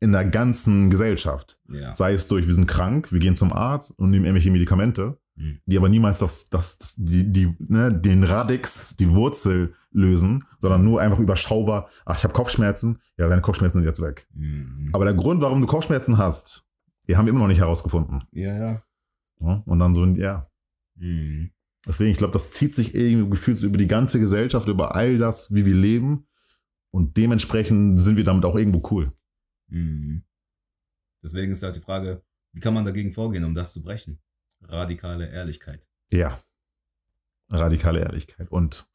in der ganzen Gesellschaft. Ja. Sei es durch, wir sind krank, wir gehen zum Arzt und nehmen irgendwelche Medikamente, Mhm. die aber niemals das, das, das die, die, ne, den Radix, die Wurzel lösen, sondern nur einfach überschaubar, ach, ich habe Kopfschmerzen, ja, deine Kopfschmerzen sind jetzt weg. Mhm. Aber der Grund, warum du Kopfschmerzen hast, den haben wir immer noch nicht herausgefunden. ja, ja. Ja, und dann so, ja. Mhm. Deswegen, ich glaube, das zieht sich irgendwie gefühlt über die ganze Gesellschaft, über all das, wie wir leben. Und dementsprechend sind wir damit auch irgendwo cool. Mhm. Deswegen ist halt die Frage, wie kann man dagegen vorgehen, um das zu brechen? Radikale Ehrlichkeit. Ja. Radikale Ehrlichkeit. Und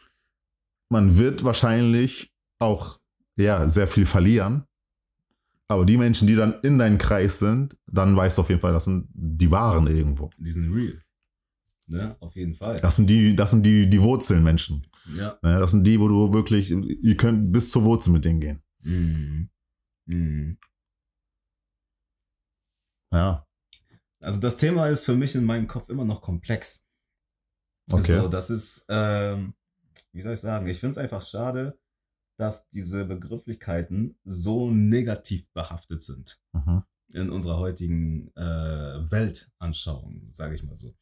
man wird wahrscheinlich auch, ja, sehr viel verlieren. Aber die Menschen, die dann in deinem Kreis sind, dann weißt du auf jeden Fall, das sind die Wahren irgendwo. Die sind real. Ne? Auf jeden Fall. Das sind die, das sind die, die Wurzelmenschen. Ja. Ne? Das sind die, wo du wirklich, ihr könnt bis zur Wurzel mit denen gehen. Mhm. Mhm. Ja. Also das Thema ist für mich in meinem Kopf immer noch komplex. Okay. Also das ist, ähm, wie soll ich sagen, ich finde es einfach schade, dass diese Begrifflichkeiten so negativ behaftet sind Mhm. in unserer heutigen äh, Weltanschauung, sage ich mal so.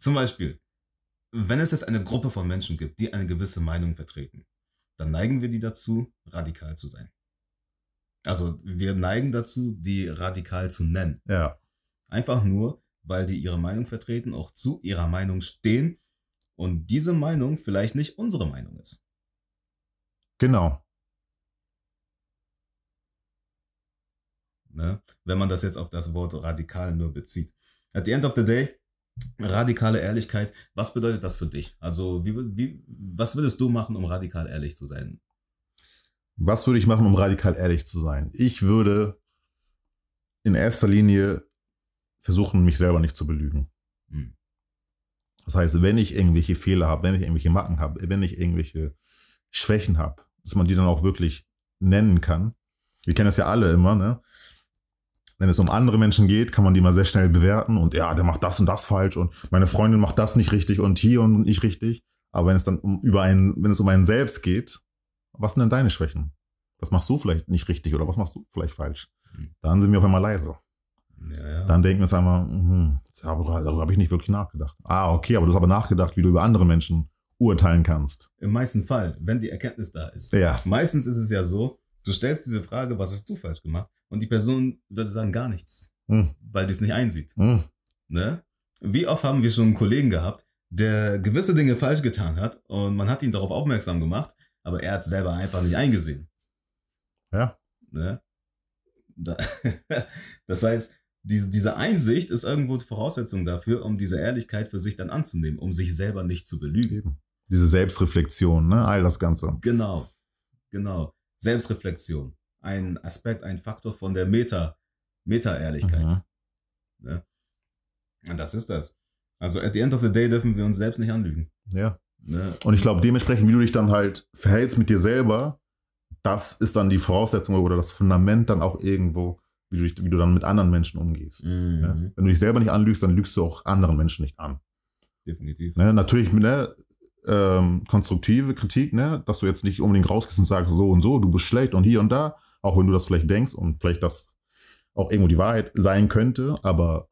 Zum Beispiel, wenn es jetzt eine Gruppe von Menschen gibt, die eine gewisse Meinung vertreten, dann neigen wir die dazu, radikal zu sein. Also wir neigen dazu, die radikal zu nennen. Ja. Einfach nur, weil die ihre Meinung vertreten, auch zu ihrer Meinung stehen und diese Meinung vielleicht nicht unsere Meinung ist. Genau. Ne? Wenn man das jetzt auf das Wort radikal nur bezieht. At the end of the day, radikale Ehrlichkeit, was bedeutet das für dich? Also, wie, wie, was würdest du machen, um radikal ehrlich zu sein? Was würde ich machen, um radikal ehrlich zu sein? Ich würde in erster Linie versuchen, mich selber nicht zu belügen. Hm. Das heißt, wenn ich irgendwelche Fehler habe, wenn ich irgendwelche Macken habe, wenn ich irgendwelche Schwächen habe, dass man die dann auch wirklich nennen kann. Wir kennen das ja alle immer, ne? Wenn es um andere Menschen geht, kann man die mal sehr schnell bewerten und ja, der macht das und das falsch und meine Freundin macht das nicht richtig und hier und nicht richtig. Aber wenn es dann um über einen, wenn es um einen selbst geht, was sind denn deine Schwächen? Was machst du vielleicht nicht richtig oder was machst du vielleicht falsch? Hm. Dann sind wir auf einmal leise. Ja, ja. Dann denken wir uns einmal, mhm, darüber, darüber habe ich nicht wirklich nachgedacht. Ah, okay, aber du hast aber nachgedacht, wie du über andere Menschen urteilen kannst. Im meisten Fall, wenn die Erkenntnis da ist. Ja, Meistens ist es ja so, du stellst diese Frage, was hast du falsch gemacht? Und die Person würde sagen, gar nichts, hm, weil die es nicht einsieht. hm, Ne? Wie oft haben wir schon einen Kollegen gehabt, der gewisse Dinge falsch getan hat und man hat ihn darauf aufmerksam gemacht, aber er hat es selber einfach nicht eingesehen. ja, Ne? Da, das heißt, diese, diese Einsicht ist irgendwo die Voraussetzung dafür, um diese Ehrlichkeit für sich dann anzunehmen, um sich selber nicht zu belügen. Diese Selbstreflexion, ne, all das Ganze. Genau, genau. Selbstreflexion. Ein Aspekt, ein Faktor von der Meta, Meta-Ehrlichkeit. Mhm. Ne? Und das ist das. Also at the end of the day dürfen wir uns selbst nicht anlügen. Ja. Ne? Und ich glaube, dementsprechend, wie du dich dann halt verhältst mit dir selber, das ist dann die Voraussetzung oder das Fundament dann auch irgendwo, wie du, dich, wie du dann mit anderen Menschen umgehst. Mhm. Ne? Wenn du dich selber nicht anlügst, dann lügst du auch anderen Menschen nicht an. Definitiv. Ne? Natürlich ne, ähm, konstruktive Kritik, ne? dass du jetzt nicht unbedingt rausgehst und sagst, so und so, du bist schlecht und hier und da, auch wenn du das vielleicht denkst und vielleicht das auch irgendwo die Wahrheit sein könnte, aber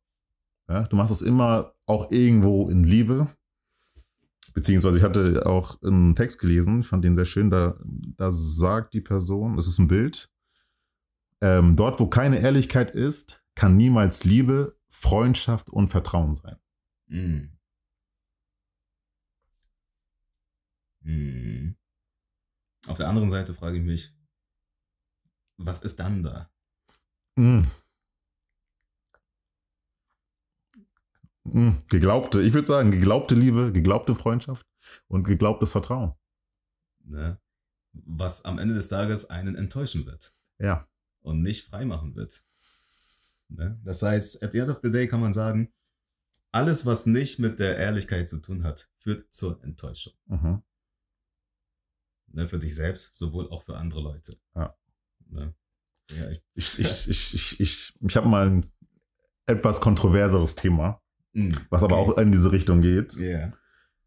Ja, du machst es immer auch irgendwo in Liebe. Beziehungsweise ich hatte auch einen Text gelesen, fand den sehr schön, da, da sagt die Person, es ist ein Bild, ähm, dort wo keine Ehrlichkeit ist, kann niemals Liebe, Freundschaft und Vertrauen sein. Mm. Mm. Auf der anderen Seite frage ich mich, was ist dann da? Mm. Mm, Geglaubte, ich würde sagen, geglaubte Liebe, geglaubte Freundschaft und geglaubtes Vertrauen. Ne? Was am Ende des Tages einen enttäuschen wird Ja. und nicht freimachen wird. Ne? Das heißt, at the end of the day kann man sagen, alles, was nicht mit der Ehrlichkeit zu tun hat, führt zur Enttäuschung. Mhm. Ne? Für dich selbst, sowohl auch für andere Leute. Ja. Ne? Ja, ich, Ich, ich, ich, ich, ich, ich habe mal ein etwas kontroverseres Thema, Mm, was aber okay. auch in diese Richtung geht. Ja.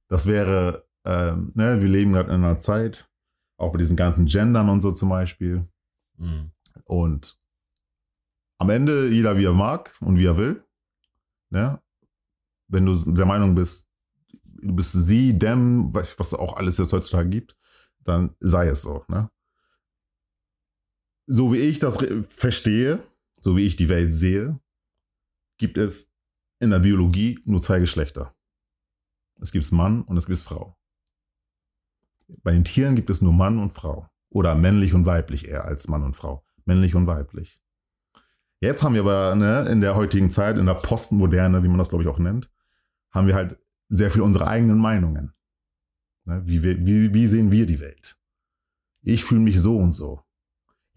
Das wäre, ähm, ne, wir leben gerade in einer Zeit, auch bei diesen ganzen Gendern und so zum Beispiel. Mm. Und am Ende jeder wie er mag und wie er will. Ne? Wenn du der Meinung bist, du bist sie, dem, was was auch alles jetzt heutzutage gibt, dann sei es so. Ne? So wie ich das verstehe, so wie ich die Welt sehe, gibt es in der Biologie nur zwei Geschlechter. Es gibt Mann und es gibt Frau. Bei den Tieren gibt es nur Mann und Frau. Oder männlich und weiblich eher als Mann und Frau. Männlich und weiblich. Jetzt haben wir aber ne, in der heutigen Zeit, in der Postmoderne, wie man das glaube ich auch nennt, haben wir halt sehr viel unsere eigenen Meinungen. Ne, wie, wir, wie, wie sehen wir die Welt? Ich fühle mich so und so.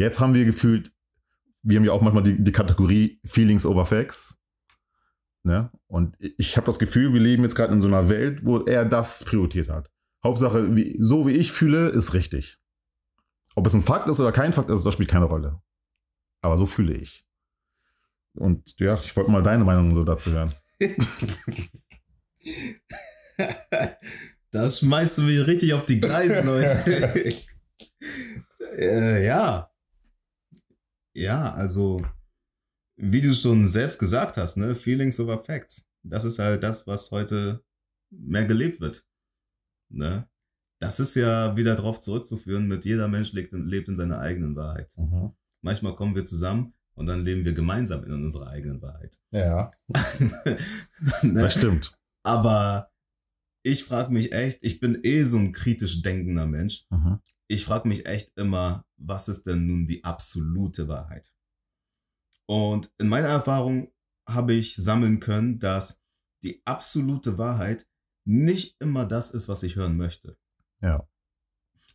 Jetzt haben wir gefühlt, wir haben ja auch manchmal die, die Kategorie Feelings over Facts. Ne? Und ich habe das Gefühl, wir leben jetzt gerade in so einer Welt, wo er das priorisiert hat. Hauptsache, wie, so wie ich fühle, ist richtig. Ob es ein Fakt ist oder kein Fakt ist, das spielt keine Rolle. Aber so fühle ich. Und ja, ich wollte mal deine Meinung so dazu hören. Das schmeißt du mich richtig auf die Gleise, Leute. äh, ja. Ja, also, wie du schon selbst gesagt hast, ne, Feelings over Facts. Das ist halt das, was heute mehr gelebt wird. Ne? Das ist ja wieder darauf zurückzuführen, mit jeder Mensch lebt in, lebt in seiner eigenen Wahrheit. Manchmal kommen wir zusammen und dann leben wir gemeinsam in unserer eigenen Wahrheit. Ja, ne? das stimmt. Aber ich frage mich echt, ich bin eh so ein kritisch denkender Mensch. Mhm. Ich frage mich echt immer, was ist denn nun die absolute Wahrheit? Und in meiner Erfahrung habe ich sammeln können, dass die absolute Wahrheit nicht immer das ist, was ich hören möchte. Ja.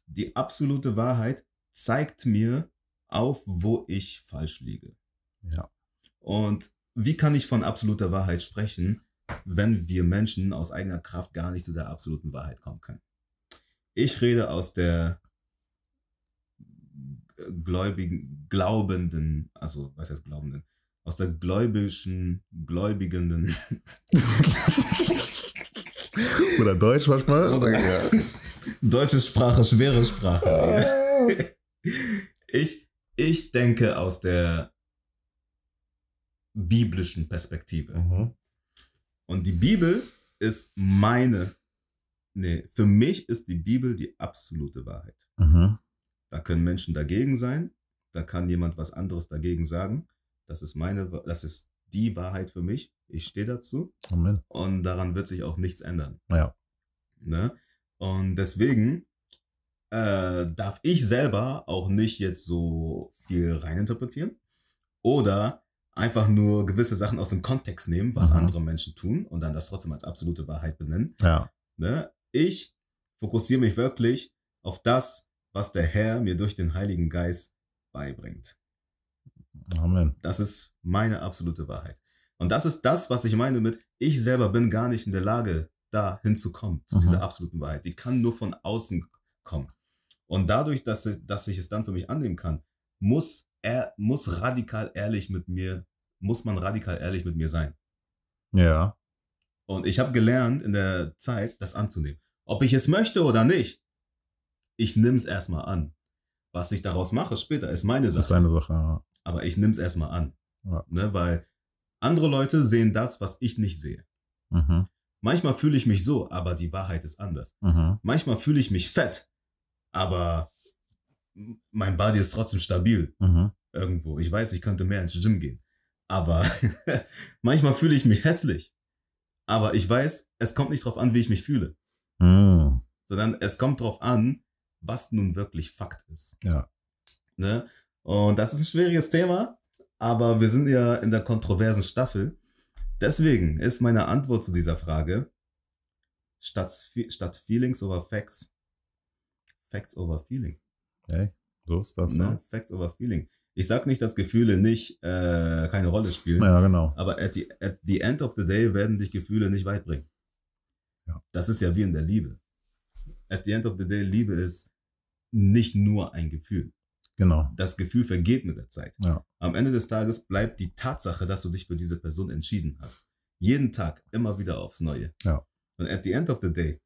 Die absolute Wahrheit zeigt mir auf, wo ich falsch liege. Ja. Und wie kann ich von absoluter Wahrheit sprechen, wenn wir Menschen aus eigener Kraft gar nicht zu der absoluten Wahrheit kommen können? Ich rede aus der gläubigen, glaubenden, also was heißt glaubenden, aus der gläubischen, gläubigenden Oder Deutsch manchmal. Oder- ja. deutsche Sprache, schwere Sprache. Ich, ich denke aus der biblischen Perspektive. Mhm. Und die Bibel ist meine, nee, für mich ist die Bibel die absolute Wahrheit. Mhm. Da können Menschen dagegen sein, da kann jemand was anderes dagegen sagen. Das ist meine, das ist die Wahrheit für mich. Ich stehe dazu Amen. und daran wird sich auch nichts ändern. Ja. Ne? Und deswegen äh, darf ich selber auch nicht jetzt so viel reininterpretieren oder einfach nur gewisse Sachen aus dem Kontext nehmen, was Mhm. andere Menschen tun und dann das trotzdem als absolute Wahrheit benennen. Ja. Ne? Ich fokussiere mich wirklich auf das, was der Herr mir durch den Heiligen Geist beibringt. Amen. Das ist meine absolute Wahrheit. Und das ist das, was ich meine mit, ich selber bin gar nicht in der Lage, da hinzukommen, zu Mhm. dieser absoluten Wahrheit. Die kann nur von außen kommen. Und dadurch, dass ich, dass ich es dann für mich annehmen kann, muss er, muss radikal ehrlich mit mir, muss man radikal ehrlich mit mir sein. Ja. Und ich habe gelernt in der Zeit, das anzunehmen. Ob ich es möchte oder nicht, ich nehme es erstmal an. Was ich daraus mache später, ist meine Das ist Sache. deine Sache. Ja. Aber ich nehme es erstmal an. Ja. Ne, weil Andere Leute sehen das, was ich nicht sehe. Mhm. Manchmal fühle ich mich so, aber die Wahrheit ist anders. Mhm. Manchmal fühle ich mich fett, aber mein Body ist trotzdem stabil Mhm. irgendwo. Ich weiß, ich könnte mehr ins Gym gehen. Aber manchmal fühle ich mich hässlich. Aber ich weiß, es kommt nicht drauf an, wie ich mich fühle, Mhm. sondern es kommt drauf an, was nun wirklich Fakt ist. Ja. Ne? Und das ist ein schwieriges Thema, aber wir sind ja in der kontroversen Staffel. Deswegen ist meine Antwort zu dieser Frage statt, statt Feelings over Facts, Facts over Feeling. Hey, so ist das. Ne? Ne? Facts over Feeling. Ich sag nicht, dass Gefühle nicht äh, keine Rolle spielen, Ja, genau. aber at the, at the end of the day werden dich Gefühle nicht weit bringen. Ja. Das ist ja wie in der Liebe. At the end of the day, Liebe ist nicht nur ein Gefühl. Genau. Das Gefühl vergeht mit der Zeit. Ja. Am Ende des Tages bleibt die Tatsache, dass du dich für diese Person entschieden hast. Jeden Tag, immer wieder aufs Neue. Ja. Und at the end of the day,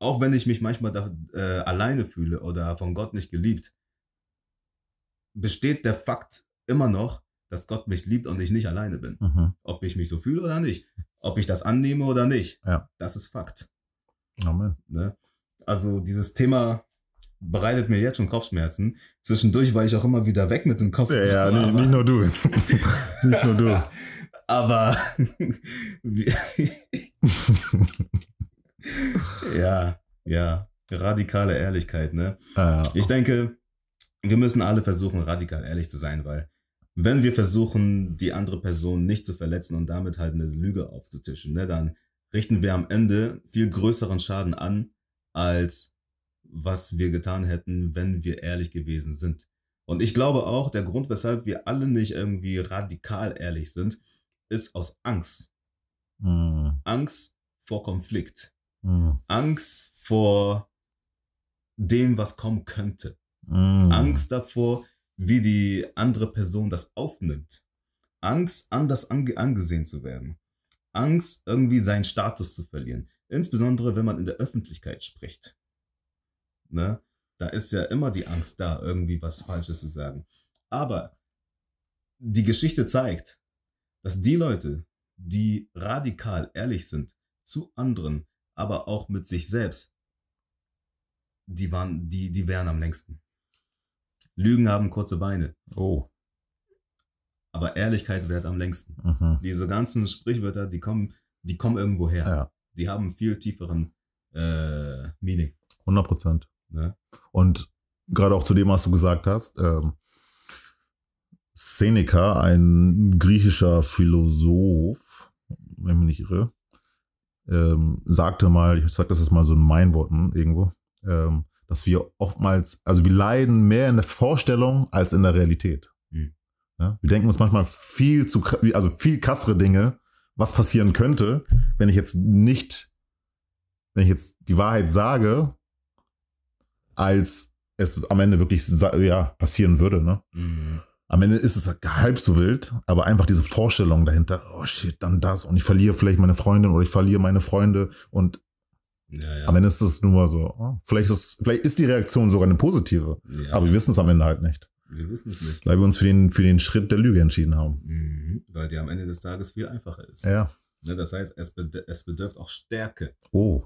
auch wenn ich mich manchmal da, äh, alleine fühle oder von Gott nicht geliebt, besteht der Fakt immer noch, dass Gott mich liebt und ich nicht alleine bin. Mhm. Ob ich mich so fühle oder nicht. Ob ich das annehme oder nicht. Ja. Das ist Fakt. Amen. Ne? Also dieses Thema bereitet mir jetzt schon Kopfschmerzen. Zwischendurch war ich auch immer wieder weg mit dem Kopf. Ja, ja Aber- nicht, nur du. nicht nur du. Aber ja, ja, radikale Ehrlichkeit, ne? Äh, Ich denke, wir müssen alle versuchen, radikal ehrlich zu sein, weil wenn wir versuchen, die andere Person nicht zu verletzen und damit halt eine Lüge aufzutischen, ne, dann richten wir am Ende viel größeren Schaden an, als was wir getan hätten, wenn wir ehrlich gewesen sind. Und ich glaube auch, der Grund, weshalb wir alle nicht irgendwie radikal ehrlich sind, ist aus Angst. mh, Angst vor Konflikt. mh, Angst vor dem, was kommen könnte. mh. Angst davor, wie die andere Person das aufnimmt. Angst, anders ange angesehen zu werden. Angst, irgendwie seinen Status zu verlieren. Insbesondere, wenn man in der Öffentlichkeit spricht. Ne? Da ist ja immer die Angst da, irgendwie was Falsches zu sagen. Aber die Geschichte zeigt, dass die Leute, die radikal ehrlich sind zu anderen, aber auch mit sich selbst, die waren, die, die wären am längsten. Lügen haben kurze Beine, Oh. aber Ehrlichkeit währt am längsten. Mhm. Diese ganzen Sprichwörter, die kommen, die kommen irgendwo her. Ja, Die haben viel tieferen äh, Meaning. 100 Prozent. Ne? Und gerade auch zu dem, was du gesagt hast, ähm, Seneca, ein griechischer Philosoph, wenn ich mich nicht irre, ähm, sagte mal, ich sag das jetzt mal so in meinen Worten irgendwo, ähm, dass wir oftmals, also wir leiden mehr in der Vorstellung als in der Realität. Mhm. Ja? Wir denken uns manchmal viel zu, also viel krassere Dinge, was passieren könnte, wenn ich jetzt nicht, wenn ich jetzt die Wahrheit sage, als es am Ende wirklich ja, passieren würde. Ne? Mhm. Am Ende ist es halb so wild, aber einfach diese Vorstellung dahinter, oh shit, dann das und ich verliere vielleicht meine Freundin oder ich verliere meine Freunde und Ja, ja. am Ende ist es nur so, oh, vielleicht, ist, vielleicht ist die Reaktion sogar eine positive, aber wir wissen es am Ende halt nicht, wir wissen es nicht. weil wir uns für den, für den Schritt der Lüge entschieden haben. Mhm. Weil die am Ende des Tages viel einfacher ist. Ja. Ne? Das heißt, es, bed es bedürft auch Stärke, Oh,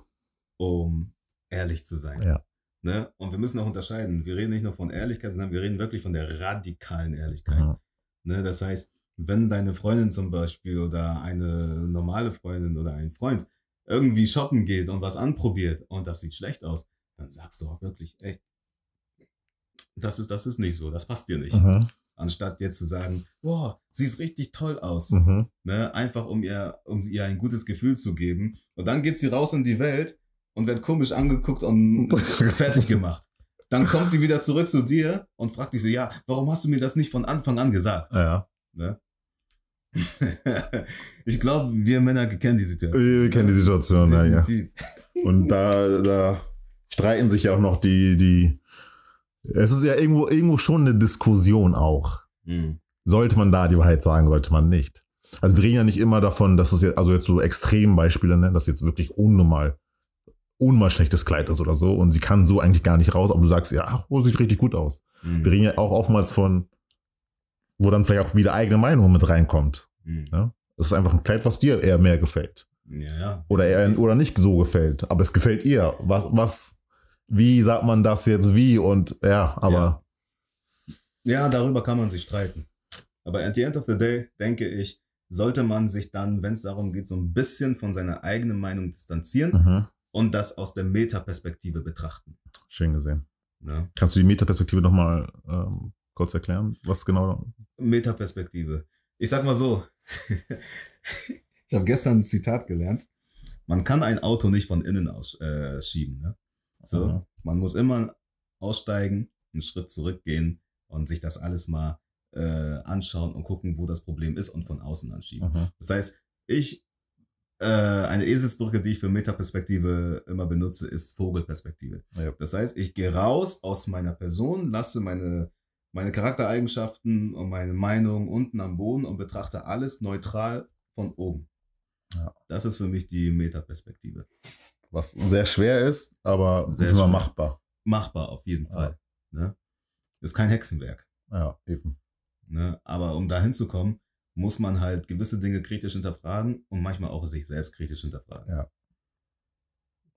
um ehrlich zu sein. Ja. Ne? Und wir müssen auch unterscheiden. Wir reden nicht nur von Ehrlichkeit, sondern wir reden wirklich von der radikalen Ehrlichkeit. mhm. Ne, das heißt, wenn deine Freundin zum Beispiel oder eine normale Freundin oder ein Freund irgendwie shoppen geht und was anprobiert und das sieht schlecht aus, dann sagst du auch wirklich echt, das ist, das ist nicht so, das passt dir nicht. Mhm. Anstatt jetzt zu sagen, boah, siehst richtig toll aus. Mhm. Ne, einfach um ihr, um ihr ein gutes Gefühl zu geben. Und dann geht sie raus in die Welt und wird komisch angeguckt und fertig gemacht. Dann kommt sie wieder zurück zu dir und fragt dich so, ja, warum hast du mir das nicht von Anfang an gesagt? ja. Ne? ich glaube, wir Männer kennen die Situation. Wir kennen die Situation, ja, ja. Und da, da streiten sich ja auch noch die, die, es ist ja irgendwo, irgendwo schon eine Diskussion auch. Mhm. Sollte man da die Wahrheit sagen, sollte man nicht. Also wir reden ja nicht immer davon, dass es jetzt, also jetzt so Extrembeispiele, ne, dass jetzt wirklich unnormal, unnormal schlechtes Kleid ist oder so und sie kann so eigentlich gar nicht raus, aber du sagst, ja, ach, oh, sieht richtig gut aus. Mhm. Wir reden ja auch oftmals von, wo dann vielleicht auch wieder eigene Meinung mit reinkommt. Mhm. Ja? Das ist einfach ein Kleid, was dir eher mehr gefällt. Ja, ja. Oder eher oder nicht so gefällt. Aber es gefällt ihr. Was, was, wie sagt man das jetzt wie? Und ja, aber Ja, darüber kann man sich streiten. Aber at the end of the day, denke ich, sollte man sich dann, wenn es darum geht, so ein bisschen von seiner eigenen Meinung distanzieren mhm. und das aus der Metaperspektive betrachten. schön gesehen. Ne? Kannst du die Metaperspektive nochmal ähm, kurz erklären? Was genau? Metaperspektive. Ich sag mal so, ich habe gestern ein Zitat gelernt. Man kann ein Auto nicht von innen aus, äh, schieben. Ne? So, Mhm. man muss immer aussteigen, einen Schritt zurückgehen und sich das alles mal äh, anschauen und gucken, wo das Problem ist und von außen anschieben. Mhm. Das heißt, ich, äh, eine Eselsbrücke, die ich für Metaperspektive immer benutze, ist Vogelperspektive. Ja. Das heißt, ich gehe raus aus meiner Person, lasse meine, meine Charaktereigenschaften und meine Meinung unten am Boden und betrachte alles neutral von oben. Ja. Das ist für mich die Metaperspektive. Was sehr schwer ist, aber Sehr immer machbar. Machbar auf jeden Ja. Fall. Ne? Ist kein Hexenwerk. Ja, eben. Ne? Aber um dahin zu kommen, muss man halt gewisse Dinge kritisch hinterfragen und manchmal auch sich selbst kritisch hinterfragen. Ja.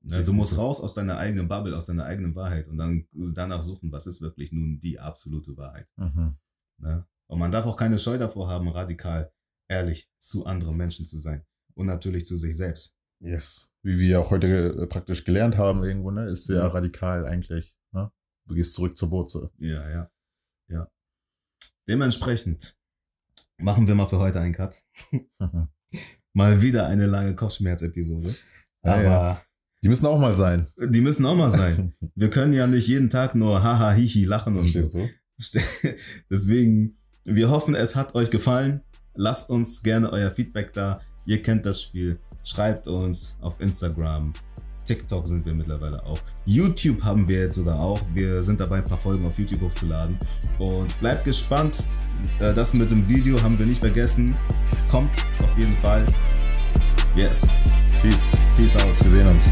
Ne? Du musst raus aus deiner eigenen Bubble, aus deiner eigenen Wahrheit und dann danach suchen, was ist wirklich nun die absolute Wahrheit. Mhm. Ne? Und man darf auch keine Scheu davor haben, radikal ehrlich zu anderen Menschen zu sein und natürlich zu sich selbst. Yes. Wie wir auch heute äh, praktisch gelernt haben irgendwo, ne, ist sehr Ja. radikal eigentlich. Ne? Du gehst zurück zur Wurzel. Ja, ja, ja. Dementsprechend machen wir mal für heute einen Cut. Mhm. Mal wieder eine lange Kopfschmerz-Episode. Ja, Aber ja. Die müssen auch mal sein. die müssen auch mal sein. Wir können ja nicht jeden Tag nur haha hihi lachen und so. Du? Deswegen, wir hoffen, es hat euch gefallen. Lasst uns gerne euer Feedback da. Ihr kennt das Spiel. Schreibt uns auf Instagram. TikTok sind wir mittlerweile auch. YouTube haben wir jetzt sogar auch. Wir sind dabei, ein paar Folgen auf YouTube hochzuladen. Und bleibt gespannt. Äh, Das mit dem Video haben wir nicht vergessen. Kommt auf jeden Fall. Yes. Peace. Peace out. Wir sehen uns.